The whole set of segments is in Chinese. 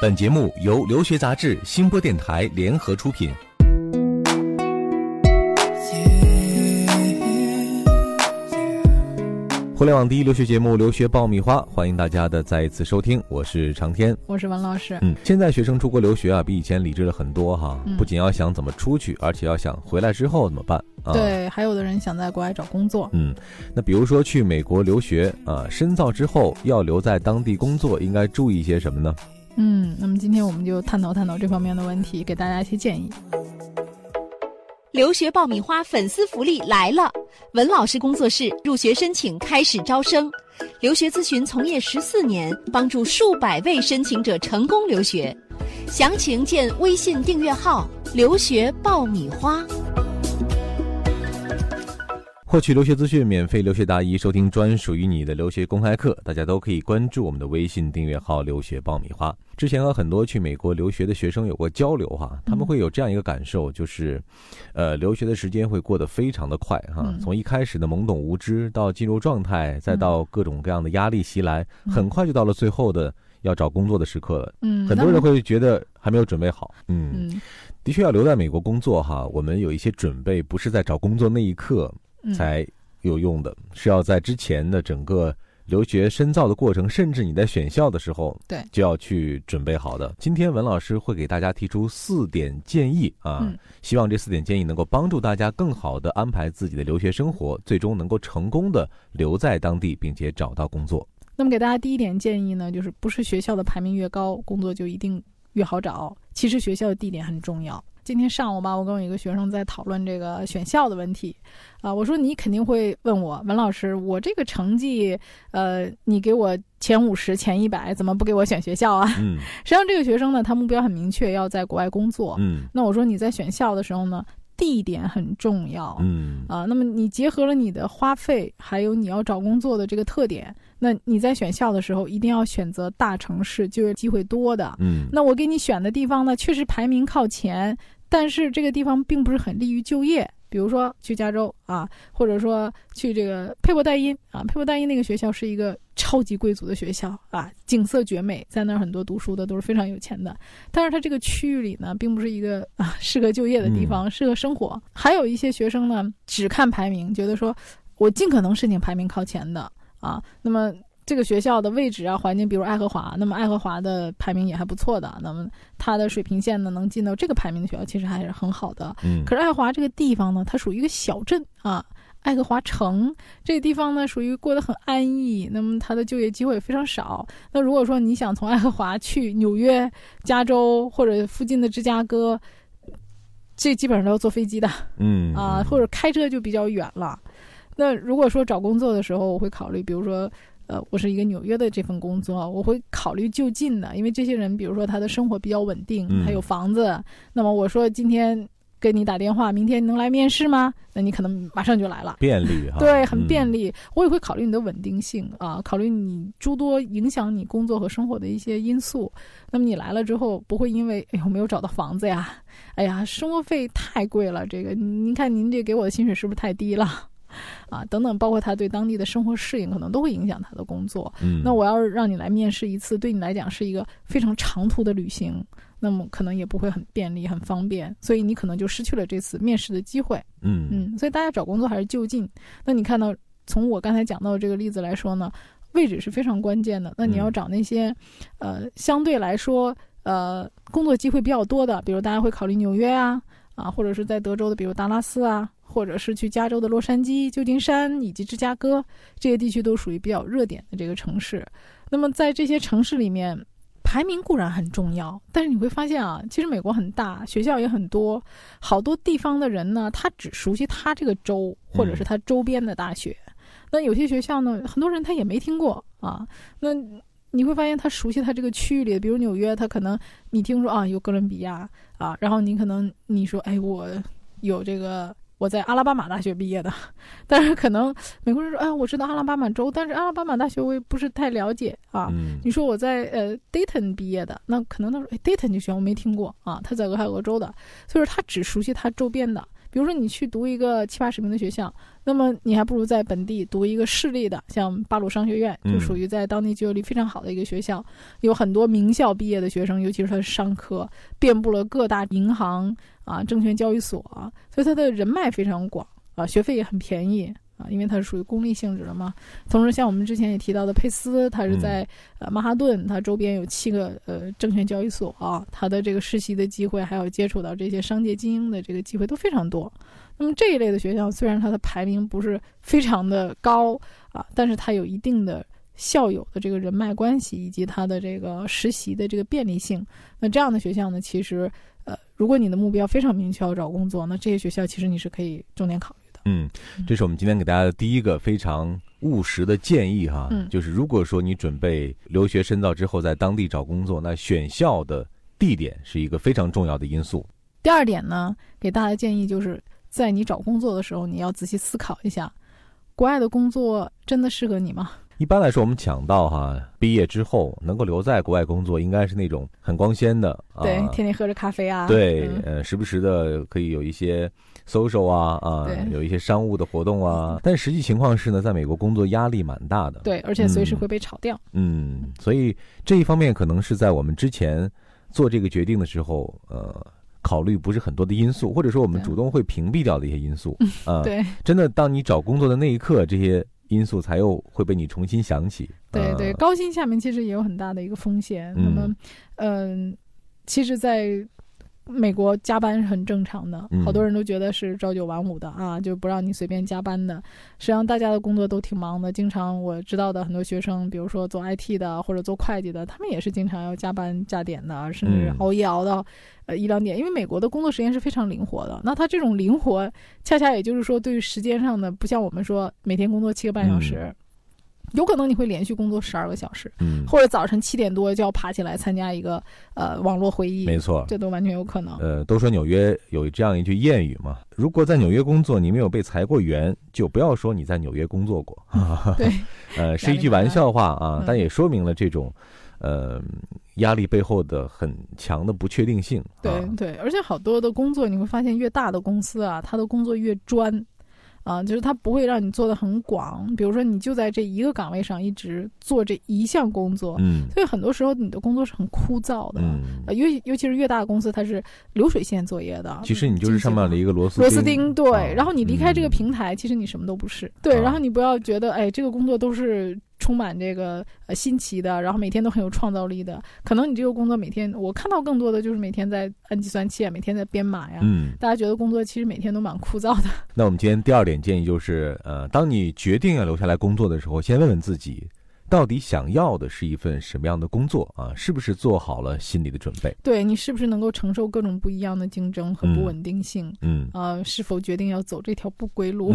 本节目由留学杂志、新播电台联合出品。互联网第一留学节目《留学爆米花》，欢迎大家的再一次收听，我是长天，我是文老师。嗯，现在学生出国留学啊，比以前理智了很多哈，不仅要想怎么出去，而且要想回来之后怎么办啊？对，还有的人想在国外找工作。嗯，那比如说去美国留学啊，深造之后要留在当地工作，应该注意一些什么呢？嗯，那么今天我们就探讨探讨这方面的问题，给大家一些建议。留学爆米花粉丝福利来了！文老师工作室入学申请开始招生，留学咨询从业十四年，帮助数百位申请者成功留学。详情见微信订阅号“留学爆米花”。获取留学资讯，免费留学答疑，收听专属于你的留学公开课，大家都可以关注我们的微信订阅号“留学爆米花”。之前和很多去美国留学的学生有过交流哈，他们会有这样一个感受，就是，呃，留学的时间会过得非常的快哈，从一开始的懵懂无知到进入状态，再到各种各样的压力袭来，很快就到了最后的要找工作的时刻了。嗯，很多人会觉得还没有准备好。嗯，的确要留在美国工作哈，我们有一些准备，不是在找工作那一刻。才有用的，是要在之前的整个留学深造的过程，甚至你在选校的时候，对，就要去准备好的。今天文老师会给大家提出四点建议啊，希望这四点建议能够帮助大家更好的安排自己的留学生活，最终能够成功的留在当地，并且找到工作。那么给大家第一点建议呢，就是不是学校的排名越高，工作就一定越好找。其实学校的地点很重要。今天上午吧，我跟我一个学生在讨论这个选校的问题，啊，我说你肯定会问我，文老师，我这个成绩，呃，你给我前五十、前一百，怎么不给我选学校啊？嗯，实际上这个学生呢，他目标很明确，要在国外工作。嗯，那我说你在选校的时候呢？地点很重要，嗯啊，那么你结合了你的花费，还有你要找工作的这个特点，那你在选校的时候一定要选择大城市，就业机会多的，嗯，那我给你选的地方呢，确实排名靠前，但是这个地方并不是很利于就业。比如说去加州啊，或者说去这个佩珀代因啊，佩珀代因那个学校是一个超级贵族的学校啊，景色绝美，在那儿很多读书的都是非常有钱的。但是它这个区域里呢，并不是一个啊适合就业的地方，适合生活。还有一些学生呢，只看排名，觉得说我尽可能申请排名靠前的啊，那么。这个学校的位置啊，环境，比如爱荷华，那么爱荷华的排名也还不错的。那么它的水平线呢，能进到这个排名的学校，其实还是很好的。嗯。可是爱荷华这个地方呢，它属于一个小镇啊，爱荷华城这个地方呢，属于过得很安逸，那么它的就业机会非常少。那如果说你想从爱荷华去纽约、加州或者附近的芝加哥，这基本上都要坐飞机的。嗯。啊，或者开车就比较远了。那如果说找工作的时候，我会考虑，比如说。呃，我是一个纽约的这份工作，我会考虑就近的，因为这些人，比如说他的生活比较稳定，还有房子。那么我说今天给你打电话，明天能来面试吗？那你可能马上就来了，便利哈。对，很便利。我也会考虑你的稳定性啊，考虑你诸多影响你工作和生活的一些因素。那么你来了之后，不会因为哎呦没有找到房子呀，哎呀生活费太贵了，这个您看您这给我的薪水是不是太低了？啊，等等，包括他对当地的生活适应，可能都会影响他的工作。嗯，那我要是让你来面试一次，对你来讲是一个非常长途的旅行，那么可能也不会很便利、很方便，所以你可能就失去了这次面试的机会。嗯嗯，所以大家找工作还是就近。那你看到从我刚才讲到的这个例子来说呢，位置是非常关键的。那你要找那些，呃，相对来说，呃，工作机会比较多的，比如大家会考虑纽约啊，啊，或者是在德州的，比如达拉斯啊。或者是去加州的洛杉矶、旧金山以及芝加哥这些地区都属于比较热点的这个城市。那么在这些城市里面，排名固然很重要，但是你会发现啊，其实美国很大，学校也很多，好多地方的人呢，他只熟悉他这个州或者是他周边的大学。那有些学校呢，很多人他也没听过啊。那你会发现他熟悉他这个区域里，比如纽约，他可能你听说啊有哥伦比亚啊，然后你可能你说哎我有这个。我在阿拉巴马大学毕业的，但是可能美国人说，哎，我知道阿拉巴马州，但是阿拉巴马大学我也不是太了解啊。你说我在呃 Dayton 毕业的，那可能他说，哎，Dayton 这学校我没听过啊，他在俄亥俄州的，所以说他只熟悉他周边的。比如说你去读一个七八十名的学校，那么你还不如在本地读一个市立的，像巴鲁商学院，就属于在当地就业率非常好的一个学校，有很多名校毕业的学生，尤其是他的商科，遍布了各大银行啊、证券交易所，所以他的人脉非常广啊，学费也很便宜。啊，因为它是属于公立性质的嘛。同时，像我们之前也提到的佩斯，它是在呃曼哈顿，它周边有七个呃证券交易所啊，它的这个实习的机会，还有接触到这些商界精英的这个机会都非常多。那么这一类的学校，虽然它的排名不是非常的高啊，但是它有一定的校友的这个人脉关系，以及它的这个实习的这个便利性。那这样的学校呢，其实呃，如果你的目标非常明确要找工作，那这些学校其实你是可以重点考虑。嗯，这是我们今天给大家的第一个非常务实的建议哈，嗯，就是如果说你准备留学深造之后在当地找工作，那选校的地点是一个非常重要的因素。第二点呢，给大家建议就是在你找工作的时候，你要仔细思考一下，国外的工作真的适合你吗？一般来说，我们讲到哈，毕业之后能够留在国外工作，应该是那种很光鲜的，对，天天喝着咖啡啊，对，呃，时不时的可以有一些 social 啊，啊，有一些商务的活动啊。但实际情况是呢，在美国工作压力蛮大的，对，而且随时会被炒掉。嗯，所以这一方面可能是在我们之前做这个决定的时候，呃，考虑不是很多的因素，或者说我们主动会屏蔽掉的一些因素啊。对，真的，当你找工作的那一刻，这些。因素才又会被你重新想起。对对，高薪下面其实也有很大的一个风险。那么，嗯，其实，在美国加班是很正常的，好多人都觉得是朝九晚五的啊，就不让你随便加班的。实际上，大家的工作都挺忙的。经常我知道的很多学生，比如说做 IT 的或者做会计的，他们也是经常要加班加点的，甚至熬夜熬到呃一两点。因为美国的工作时间是非常灵活的。那他这种灵活，恰恰也就是说，对于时间上的，不像我们说每天工作七个半小时。有可能你会连续工作十二个小时，嗯，或者早晨七点多就要爬起来参加一个呃网络会议，没错，这都完全有可能。呃，都说纽约有这样一句谚语嘛，如果在纽约工作你没有被裁过员，就不要说你在纽约工作过。对，呃，是一句玩笑话啊，但也说明了这种呃压力背后的很强的不确定性。对对，而且好多的工作你会发现，越大的公司啊，他的工作越专。啊，就是他不会让你做的很广，比如说你就在这一个岗位上一直做这一项工作，嗯，所以很多时候你的工作是很枯燥的，嗯，尤尤其是越大的公司，它是流水线作业的，其实你就是上面的一个螺丝螺丝钉，对，然后你离开这个平台，其实你什么都不是，对，然后你不要觉得，哎，这个工作都是。充满这个呃新奇的，然后每天都很有创造力的。可能你这个工作每天，我看到更多的就是每天在按计算器啊，每天在编码呀。嗯，大家觉得工作其实每天都蛮枯燥的。那我们今天第二点建议就是，呃，当你决定要留下来工作的时候，先问问自己，到底想要的是一份什么样的工作啊？是不是做好了心理的准备？对你是不是能够承受各种不一样的竞争和不稳定性？嗯，啊，是否决定要走这条不归路？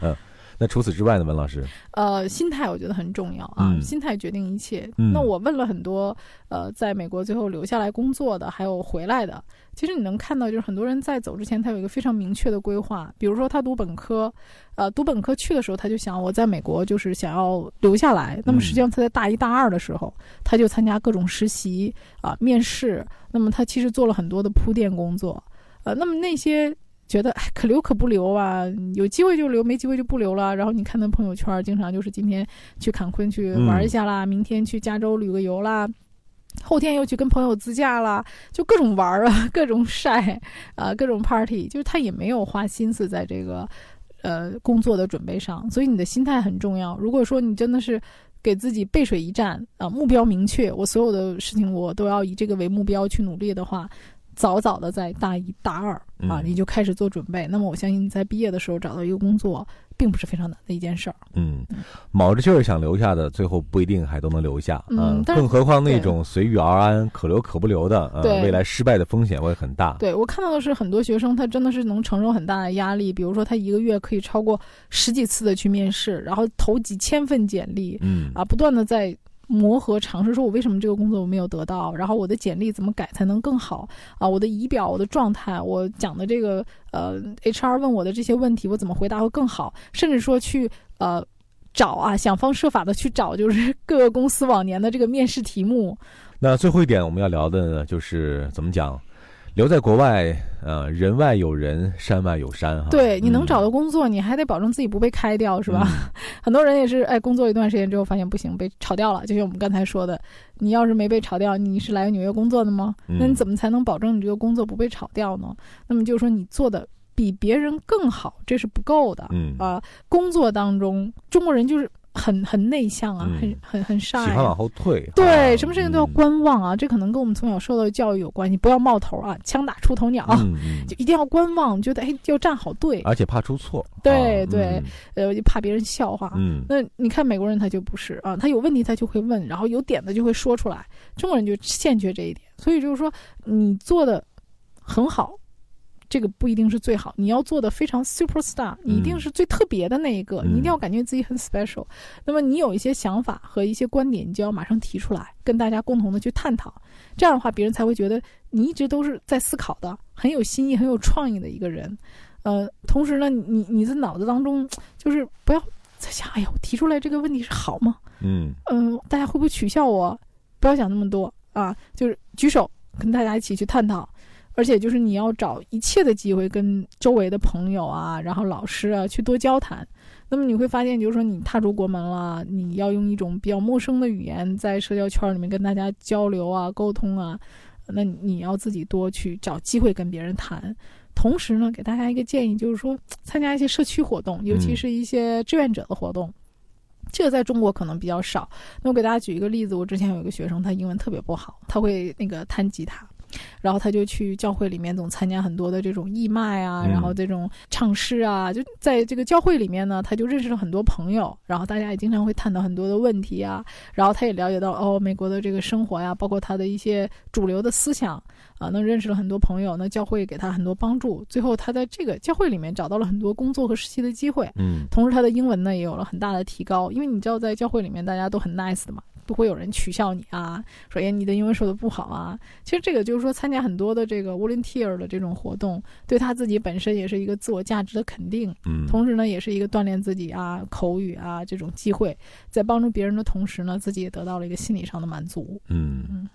嗯。那除此之外呢，文老师？呃，心态我觉得很重要啊，心态决定一切。那我问了很多呃，在美国最后留下来工作的，还有回来的，其实你能看到，就是很多人在走之前，他有一个非常明确的规划。比如说他读本科，呃，读本科去的时候，他就想我在美国就是想要留下来。那么实际上他在大一大二的时候，他就参加各种实习啊、面试。那么他其实做了很多的铺垫工作。呃，那么那些。觉得可留可不留啊，有机会就留，没机会就不留了。然后你看他朋友圈，经常就是今天去坎昆去玩一下啦，明天去加州旅个游啦，后天又去跟朋友自驾啦，就各种玩啊，各种晒啊，各种 party，就是他也没有花心思在这个呃工作的准备上。所以你的心态很重要。如果说你真的是给自己背水一战啊，目标明确，我所有的事情我都要以这个为目标去努力的话。早早的在大一、大二啊，你就开始做准备。那么我相信你在毕业的时候找到一个工作，并不是非常难的一件事儿。嗯，卯着劲儿想留下的，最后不一定还都能留下。嗯，更何况那种随遇而安、可留可不留的，呃，未来失败的风险会很大。对我看到的是很多学生，他真的是能承受很大的压力。比如说，他一个月可以超过十几次的去面试，然后投几千份简历，嗯啊，不断的在。磨合尝试，说我为什么这个工作我没有得到？然后我的简历怎么改才能更好？啊，我的仪表、我的状态，我讲的这个呃，HR 问我的这些问题，我怎么回答会更好？甚至说去呃找啊，想方设法的去找，就是各个公司往年的这个面试题目。那最后一点我们要聊的呢就是怎么讲？留在国外，呃，人外有人，山外有山哈。对，你能嗯找到工作，你还得保证自己不被开掉，是吧？很多人也是，哎，工作一段时间之后发现不行，被炒掉了。就像我们刚才说的，你要是没被炒掉，你是来纽约工作的吗？嗯那你怎么才能保证你这个工作不被炒掉呢？那么就是说，你做的比别人更好，这是不够的。嗯啊、工作当中，中国人就是很很内向啊，嗯很很很 shy 啊。喜欢往后退。对，哈什么事情都要嗯观望啊，这可能跟我们从小受到的教育有关系。不要冒头啊，枪打出头鸟，就一定要观望，觉得哎要站好队，而且怕出错。啊对对，呃，就怕别人笑话。嗯那你看美国人他就不是啊，他有问题他就会问，然后有点子就会说出来。中国人就欠缺这一点，所以就是说你做的很好，这个不一定是最好，你要做的非常 super star，你一定是最特别的那一个，嗯你一定要感觉自己很 special。那么你有一些想法和一些观点，你就要马上提出来，跟大家共同的去探讨。这样的话，别人才会觉得你一直都是在思考的，很有新意、很有创意的一个人。呃，同时呢，你你在脑子当中就是不要在想，哎呀，我提出来这个问题是好吗？嗯嗯，大家会不会取笑我？不要想那么多啊，就是举手跟大家一起去探讨，而且就是你要找一切的机会跟周围的朋友啊，然后老师啊去多交谈。那么你会发现，就是说你踏出国门了，你要用一种比较陌生的语言在社交圈里面跟大家交流啊、沟通啊，那你要自己多去找机会跟别人谈。同时呢，给大家一个建议，就是说参加一些社区活动，尤其嗯是一些志愿者的活动。这个在中国可能比较少。那我给大家举一个例子，我之前有一个学生，他英文特别不好，他会那个弹吉他。然后他就去教会里面总参加很多的这种义卖啊，嗯。然后这种唱诗啊，就在这个教会里面呢，他就认识了很多朋友，然后大家也经常会探讨很多的问题啊，然后他也了解到哦，美国的这个生活呀，包括他的一些主流的思想啊，那认识了很多朋友，那教会给他很多帮助，最后他在这个教会里面找到了很多工作和实习的机会，嗯。同时他的英文呢也有了很大的提高，因为你知道在教会里面大家都很 nice 的嘛，不会有人取笑你啊，说哎你的英文说的不好啊。其实这个就是说参加很多的这个 volunteer 的这种活动，对他自己本身也是一个自我价值的肯定，嗯，同时呢也是一个锻炼自己啊口语啊这种机会，在帮助别人的同时呢，自己也得到了一个心理上的满足。嗯嗯，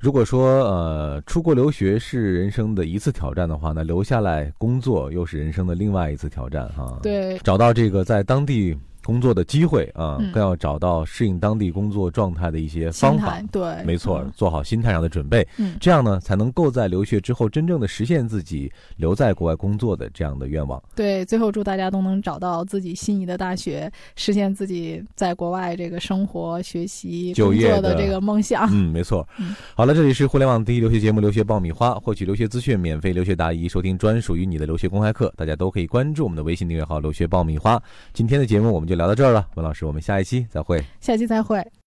如果说呃出国留学是人生的一次挑战的话，那留下来工作又是人生的另外一次挑战哈。，对，找到这个在当地工作的机会啊，嗯更要找到适应当地工作状态的一些方法。对，没错嗯，做好心态上的准备，嗯这样呢才能够在留学之后真正的实现自己留在国外工作的这样的愿望。对，最后祝大家都能找到自己心仪的大学，实现自己在国外这个生活、学习、就业的这个梦想。嗯，没错嗯。好了，这里是互联网第一留学节目《留学爆米花》，获取留学资讯，免费留学答疑，收听专属于你的留学公开课。大家都可以关注我们的微信订阅号“留学爆米花”。今天的节目我们就聊到这儿了，文老师，我们下一期再会。下期再会。